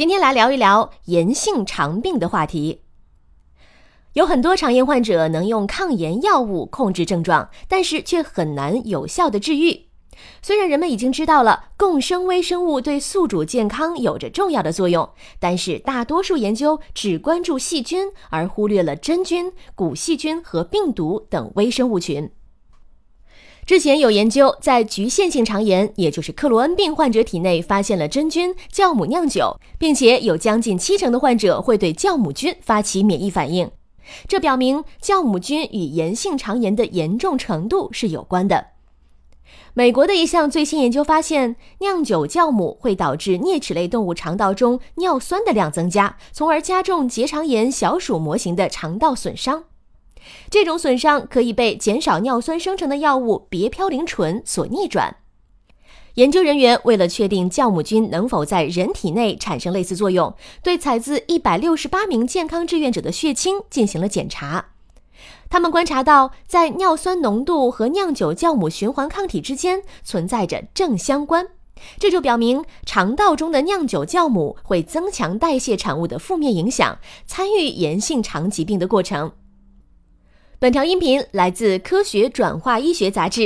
今天来聊一聊炎性肠病的话题。有很多肠炎患者能用抗炎药物控制症状，但是却很难有效的治愈。虽然人们已经知道了共生微生物对宿主健康有着重要的作用，但是大多数研究只关注细菌，而忽略了真菌、古细菌和病毒等微生物群。之前有研究在局限性肠炎，也就是克罗恩病患者体内发现了真菌酵母酿酒，并且有将近七成的患者会对酵母菌发起免疫反应，这表明酵母菌与炎性肠炎的严重程度是有关的。美国的一项最新研究发现，酿酒酵母会导致啮齿类动物肠道中尿酸的量增加，从而加重结肠炎小鼠模型的肠道损伤。这种损伤可以被减少尿酸生成的药物别嘌呤醇所逆转。研究人员为了确定酵母菌能否在人体内产生类似作用，对采自一百六十八名健康志愿者的血清进行了检查。他们观察到，在尿酸浓度和酿酒酵母循环抗体之间存在着正相关，这就表明肠道中的酿酒酵母会增强代谢产物的负面影响，参与炎性肠疾病的过程。本条音频来自《科学转化医学杂志》，